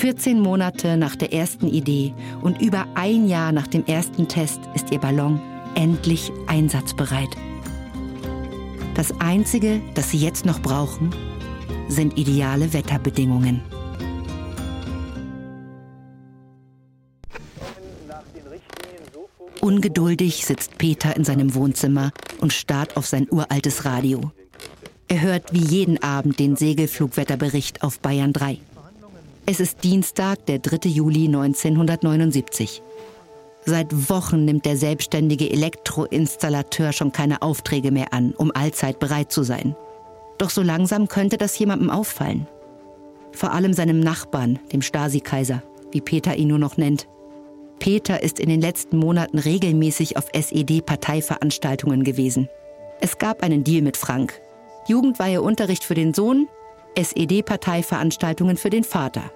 14 Monate nach der ersten Idee und über ein Jahr nach dem ersten Test ist ihr Ballon endlich einsatzbereit. Das Einzige, das sie jetzt noch brauchen, sind ideale Wetterbedingungen. Ungeduldig sitzt Peter in seinem Wohnzimmer und starrt auf sein uraltes Radio. Er hört wie jeden Abend den Segelflugwetterbericht auf Bayern 3. Es ist Dienstag, der 3. Juli 1979. Seit Wochen nimmt der selbstständige Elektroinstallateur schon keine Aufträge mehr an, um allzeit bereit zu sein. Doch so langsam könnte das jemandem auffallen. Vor allem seinem Nachbarn, dem Stasi-Kaiser, wie Peter ihn nur noch nennt. Peter ist in den letzten Monaten regelmäßig auf SED-Parteiveranstaltungen gewesen. Es gab einen Deal mit Frank. Jugendweihe Unterricht für den Sohn, SED-Parteiveranstaltungen für den Vater.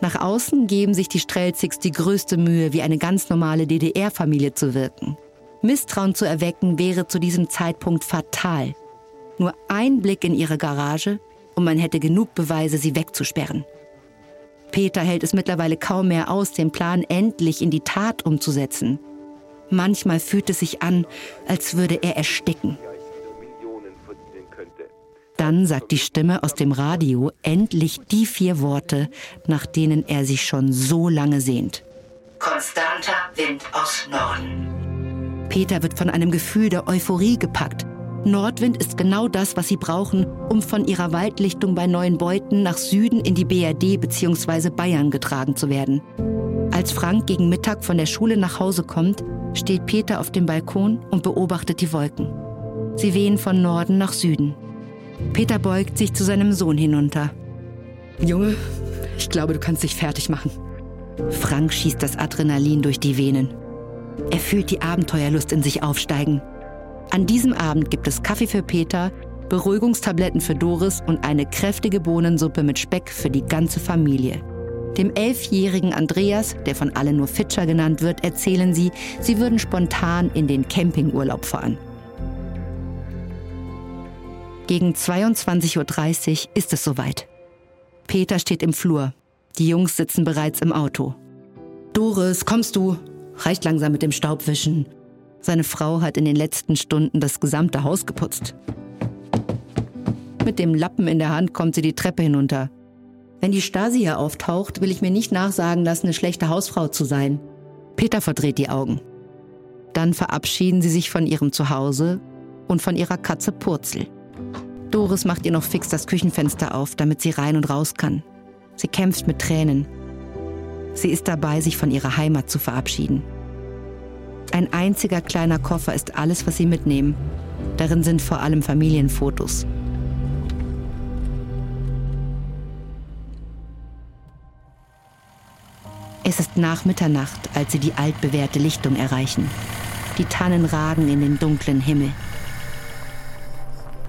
Nach außen geben sich die Strelzigs die größte Mühe, wie eine ganz normale DDR-Familie zu wirken. Misstrauen zu erwecken wäre zu diesem Zeitpunkt fatal. Nur ein Blick in ihre Garage und man hätte genug Beweise, sie wegzusperren. Peter hält es mittlerweile kaum mehr aus, den Plan endlich in die Tat umzusetzen. Manchmal fühlt es sich an, als würde er ersticken. Dann sagt die Stimme aus dem Radio endlich die vier Worte, nach denen er sich schon so lange sehnt. Konstanter Wind aus Norden. Peter wird von einem Gefühl der Euphorie gepackt. Nordwind ist genau das, was sie brauchen, um von ihrer Waldlichtung bei Neuenbeuten nach Süden in die BRD bzw. Bayern getragen zu werden. Als Frank gegen Mittag von der Schule nach Hause kommt, steht Peter auf dem Balkon und beobachtet die Wolken. Sie wehen von Norden nach Süden. Peter beugt sich zu seinem Sohn hinunter. Junge, ich glaube, du kannst dich fertig machen. Frank schießt das Adrenalin durch die Venen. Er fühlt die Abenteuerlust in sich aufsteigen. An diesem Abend gibt es Kaffee für Peter, Beruhigungstabletten für Doris und eine kräftige Bohnensuppe mit Speck für die ganze Familie. Dem elfjährigen Andreas, der von allen nur Fitscher genannt wird, erzählen sie, sie würden spontan in den Campingurlaub fahren. Gegen 22.30 Uhr ist es soweit. Peter steht im Flur. Die Jungs sitzen bereits im Auto. Doris, kommst du? Reicht langsam mit dem Staubwischen. Seine Frau hat in den letzten Stunden das gesamte Haus geputzt. Mit dem Lappen in der Hand kommt sie die Treppe hinunter. Wenn die Stasi hier auftaucht, will ich mir nicht nachsagen lassen, eine schlechte Hausfrau zu sein. Peter verdreht die Augen. Dann verabschieden sie sich von ihrem Zuhause und von ihrer Katze Purzel. Doris macht ihr noch fix das Küchenfenster auf, damit sie rein und raus kann. Sie kämpft mit Tränen. Sie ist dabei, sich von ihrer Heimat zu verabschieden. Ein einziger kleiner Koffer ist alles, was sie mitnehmen. Darin sind vor allem Familienfotos. Es ist nach Mitternacht, als sie die altbewährte Lichtung erreichen. Die Tannen ragen in den dunklen Himmel.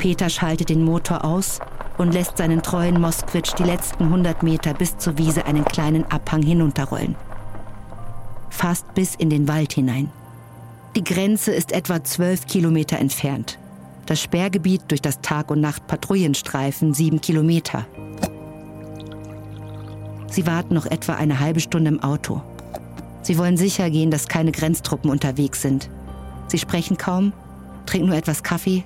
Peter schaltet den Motor aus und lässt seinen treuen Moskwitsch die letzten 100 Meter bis zur Wiese einen kleinen Abhang hinunterrollen. Fast bis in den Wald hinein. Die Grenze ist etwa 12 Kilometer entfernt. Das Sperrgebiet durch das Tag- und Nacht-Patrouillenstreifen sieben Kilometer. Sie warten noch etwa eine halbe Stunde im Auto. Sie wollen sicher gehen, dass keine Grenztruppen unterwegs sind. Sie sprechen kaum, trinken nur etwas Kaffee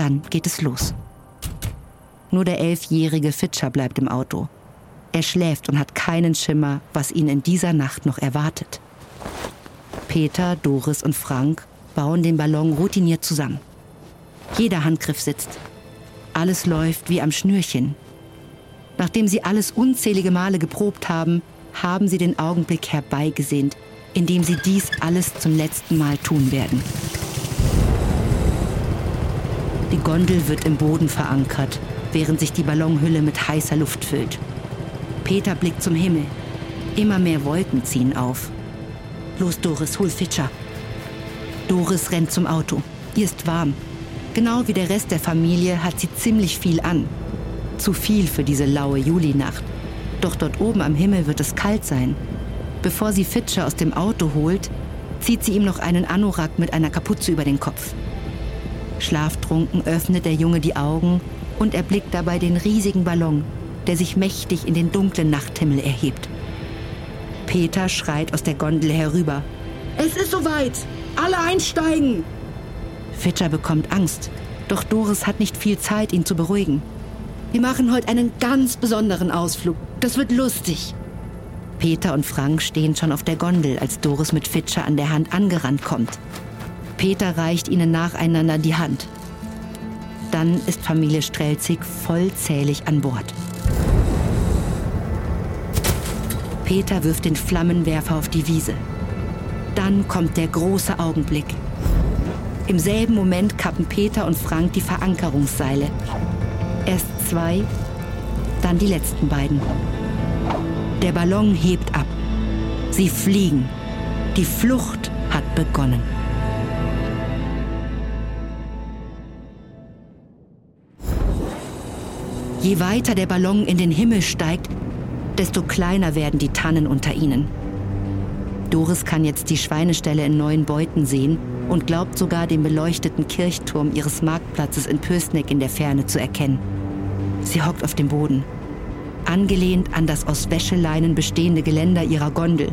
dann geht es los. Nur der elfjährige Fitscher bleibt im Auto. Er schläft und hat keinen Schimmer, was ihn in dieser Nacht noch erwartet. Peter, Doris und Frank bauen den Ballon routiniert zusammen. Jeder Handgriff sitzt. Alles läuft wie am Schnürchen. Nachdem sie alles unzählige Male geprobt haben, haben sie den Augenblick herbeigesehnt, in dem sie dies alles zum letzten Mal tun werden. Die Gondel wird im Boden verankert, während sich die Ballonhülle mit heißer Luft füllt. Peter blickt zum Himmel. Immer mehr Wolken ziehen auf. Los, Doris, hol Fitscher. Doris rennt zum Auto. Ihr ist warm. Genau wie der Rest der Familie hat sie ziemlich viel an. Zu viel für diese laue Julinacht. Doch dort oben am Himmel wird es kalt sein. Bevor sie Fitscher aus dem Auto holt, zieht sie ihm noch einen Anorak mit einer Kapuze über den Kopf. Schlaftrunken öffnet der Junge die Augen und erblickt dabei den riesigen Ballon, der sich mächtig in den dunklen Nachthimmel erhebt. Peter schreit aus der Gondel herüber. Es ist soweit! Alle einsteigen! Fitscher bekommt Angst, doch Doris hat nicht viel Zeit, ihn zu beruhigen. Wir machen heute einen ganz besonderen Ausflug. Das wird lustig. Peter und Frank stehen schon auf der Gondel, als Doris mit Fitscher an der Hand angerannt kommt. Peter reicht ihnen nacheinander die Hand. Dann ist Familie Strelzig vollzählig an Bord. Peter wirft den Flammenwerfer auf die Wiese. Dann kommt der große Augenblick. Im selben Moment kappen Peter und Frank die Verankerungsseile. Erst zwei, dann die letzten beiden. Der Ballon hebt ab. Sie fliegen. Die Flucht hat begonnen. Je weiter der Ballon in den Himmel steigt, desto kleiner werden die Tannen unter ihnen. Doris kann jetzt die Schweineställe in neuen Beuten sehen und glaubt sogar den beleuchteten Kirchturm ihres Marktplatzes in Pösneck in der Ferne zu erkennen. Sie hockt auf dem Boden, angelehnt an das aus Wäscheleinen bestehende Geländer ihrer Gondel.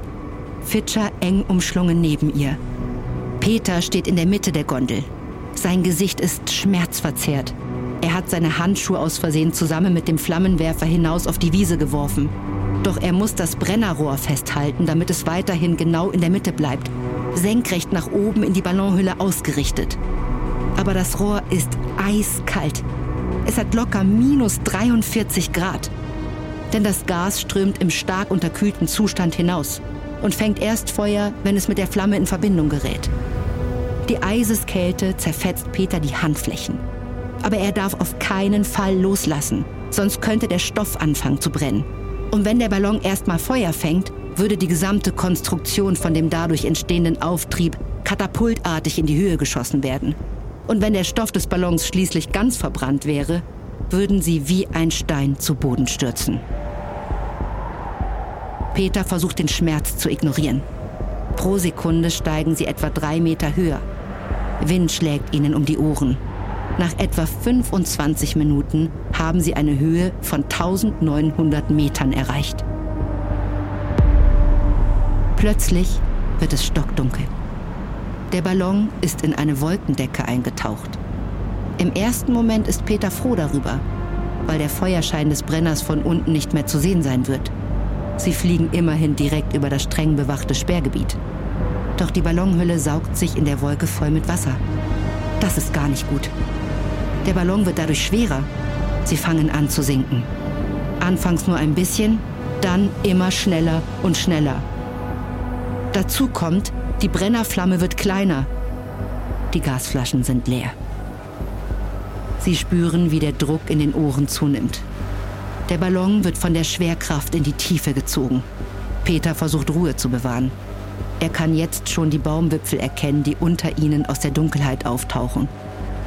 Fitscher eng umschlungen neben ihr. Peter steht in der Mitte der Gondel. Sein Gesicht ist schmerzverzerrt. Er hat seine Handschuhe aus Versehen zusammen mit dem Flammenwerfer hinaus auf die Wiese geworfen. Doch er muss das Brennerrohr festhalten, damit es weiterhin genau in der Mitte bleibt, senkrecht nach oben in die Ballonhülle ausgerichtet. Aber das Rohr ist eiskalt. Es hat locker minus 43 Grad. Denn das Gas strömt im stark unterkühlten Zustand hinaus und fängt erst Feuer, wenn es mit der Flamme in Verbindung gerät. Die Eiseskälte zerfetzt Peter die Handflächen. Aber er darf auf keinen Fall loslassen, sonst könnte der Stoff anfangen zu brennen. Und wenn der Ballon erstmal Feuer fängt, würde die gesamte Konstruktion von dem dadurch entstehenden Auftrieb katapultartig in die Höhe geschossen werden. Und wenn der Stoff des Ballons schließlich ganz verbrannt wäre, würden sie wie ein Stein zu Boden stürzen. Peter versucht den Schmerz zu ignorieren. Pro Sekunde steigen sie etwa drei Meter höher. Wind schlägt ihnen um die Ohren. Nach etwa 25 Minuten haben sie eine Höhe von 1900 Metern erreicht. Plötzlich wird es stockdunkel. Der Ballon ist in eine Wolkendecke eingetaucht. Im ersten Moment ist Peter froh darüber, weil der Feuerschein des Brenners von unten nicht mehr zu sehen sein wird. Sie fliegen immerhin direkt über das streng bewachte Sperrgebiet. Doch die Ballonhülle saugt sich in der Wolke voll mit Wasser. Das ist gar nicht gut. Der Ballon wird dadurch schwerer. Sie fangen an zu sinken. Anfangs nur ein bisschen, dann immer schneller und schneller. Dazu kommt, die Brennerflamme wird kleiner. Die Gasflaschen sind leer. Sie spüren, wie der Druck in den Ohren zunimmt. Der Ballon wird von der Schwerkraft in die Tiefe gezogen. Peter versucht Ruhe zu bewahren. Er kann jetzt schon die Baumwipfel erkennen, die unter ihnen aus der Dunkelheit auftauchen.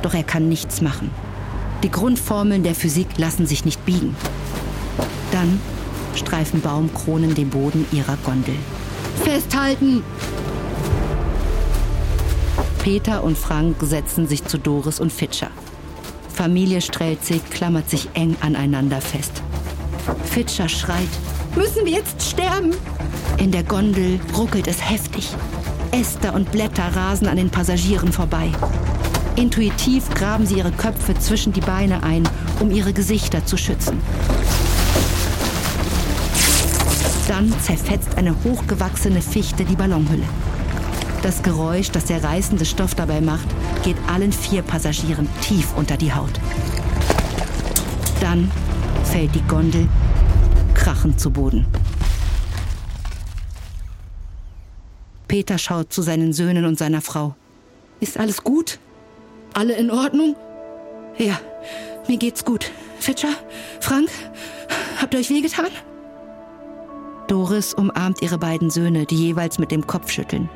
Doch er kann nichts machen. Die Grundformeln der Physik lassen sich nicht biegen. Dann streifen Baumkronen den Boden ihrer Gondel. Festhalten! Peter und Frank setzen sich zu Doris und Fitscher. Familie Strelzig klammert sich eng aneinander fest. Fitscher schreit, müssen wir jetzt sterben? In der Gondel ruckelt es heftig. Äste und Blätter rasen an den Passagieren vorbei. Intuitiv graben sie ihre Köpfe zwischen die Beine ein, um ihre Gesichter zu schützen. Dann zerfetzt eine hochgewachsene Fichte die Ballonhülle. Das Geräusch, das der reißende Stoff dabei macht, geht allen vier Passagieren tief unter die Haut. Dann fällt die Gondel krachend zu Boden. Peter schaut zu seinen Söhnen und seiner Frau. Ist alles gut? Alle in Ordnung? Ja, mir geht's gut. Fitscher? Frank? Habt ihr euch wehgetan? Doris umarmt ihre beiden Söhne, die jeweils mit dem Kopf schütteln.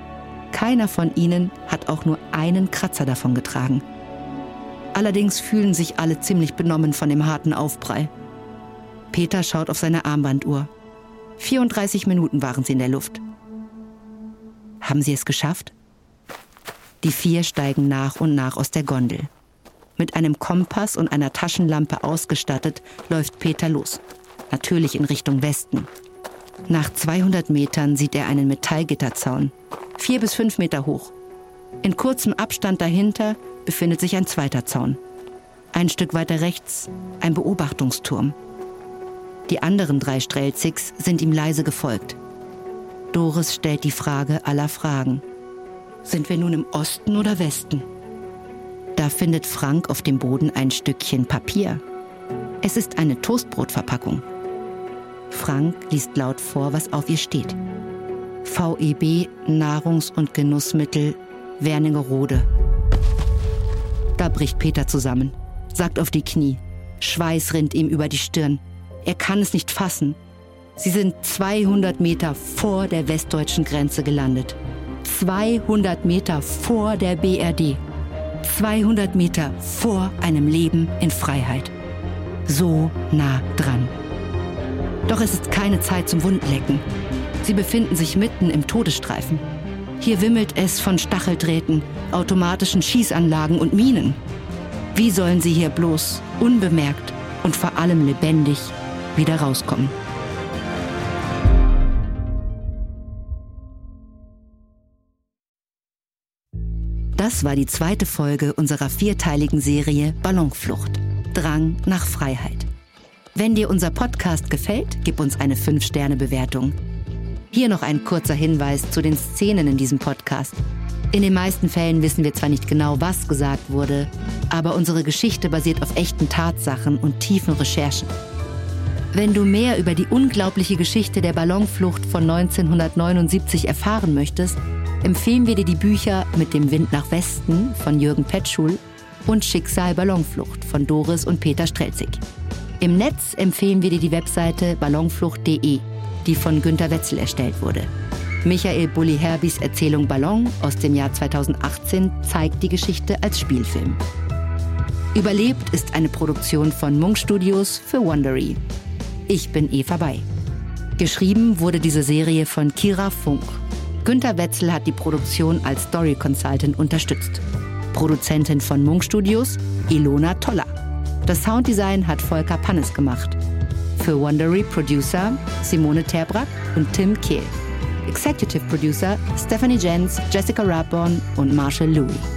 Keiner von ihnen hat auch nur einen Kratzer davon getragen. Allerdings fühlen sich alle ziemlich benommen von dem harten Aufprall. Peter schaut auf seine Armbanduhr. 34 Minuten waren sie in der Luft. Haben sie es geschafft? Die vier steigen nach und nach aus der Gondel. Mit einem Kompass und einer Taschenlampe ausgestattet, läuft Peter los. Natürlich in Richtung Westen. Nach 200 Metern sieht er einen Metallgitterzaun, vier bis fünf Meter hoch. In kurzem Abstand dahinter befindet sich ein zweiter Zaun. Ein Stück weiter rechts ein Beobachtungsturm. Die anderen drei Strelzigs sind ihm leise gefolgt. Doris stellt die Frage aller Fragen. Sind wir nun im Osten oder Westen? Da findet Frank auf dem Boden ein Stückchen Papier. Es ist eine Toastbrotverpackung. Frank liest laut vor, was auf ihr steht. VEB Nahrungs- und Genussmittel Wernigerode. Da bricht Peter zusammen, sagt auf die Knie. Schweiß rinnt ihm über die Stirn. Er kann es nicht fassen. Sie sind 200 Meter vor der westdeutschen Grenze gelandet. 200 Meter vor der BRD. 200 Meter vor einem Leben in Freiheit. So nah dran. Doch es ist keine Zeit zum Wundlecken. Sie befinden sich mitten im Todesstreifen. Hier wimmelt es von Stacheldrähten, automatischen Schießanlagen und Minen. Wie sollen sie hier bloß, unbemerkt und vor allem lebendig, wieder rauskommen? Das war die zweite Folge unserer vierteiligen Serie Ballonflucht. Drang nach Freiheit. Wenn dir unser Podcast gefällt, gib uns eine 5-Sterne-Bewertung. Hier noch ein kurzer Hinweis zu den Szenen in diesem Podcast. In den meisten Fällen wissen wir zwar nicht genau, was gesagt wurde, aber unsere Geschichte basiert auf echten Tatsachen und tiefen Recherchen. Wenn du mehr über die unglaubliche Geschichte der Ballonflucht von 1979 erfahren möchtest, empfehlen wir dir die Bücher Mit dem Wind nach Westen von Jürgen Petschul und Schicksal Ballonflucht von Doris und Peter Strelzig. Im Netz empfehlen wir dir die Webseite ballonflucht.de, die von Günter Wetzel erstellt wurde. Michael Bulli-Herbis Erzählung Ballon aus dem Jahr 2018 zeigt die Geschichte als Spielfilm. Überlebt ist eine Produktion von Munk Studios für Wondery. Ich bin Eva Bay. Geschrieben wurde diese Serie von Kira Funk. Günter Wetzel hat die Produktion als Story Consultant unterstützt. Produzentin von Munk Studios Ilona Toller. Das Sounddesign hat Volker Pannes gemacht. Für Wondery Producer Simone Terbrack und Tim Kehl. Executive Producer Stephanie Jens, Jessica Rathborn und Marshall Louis.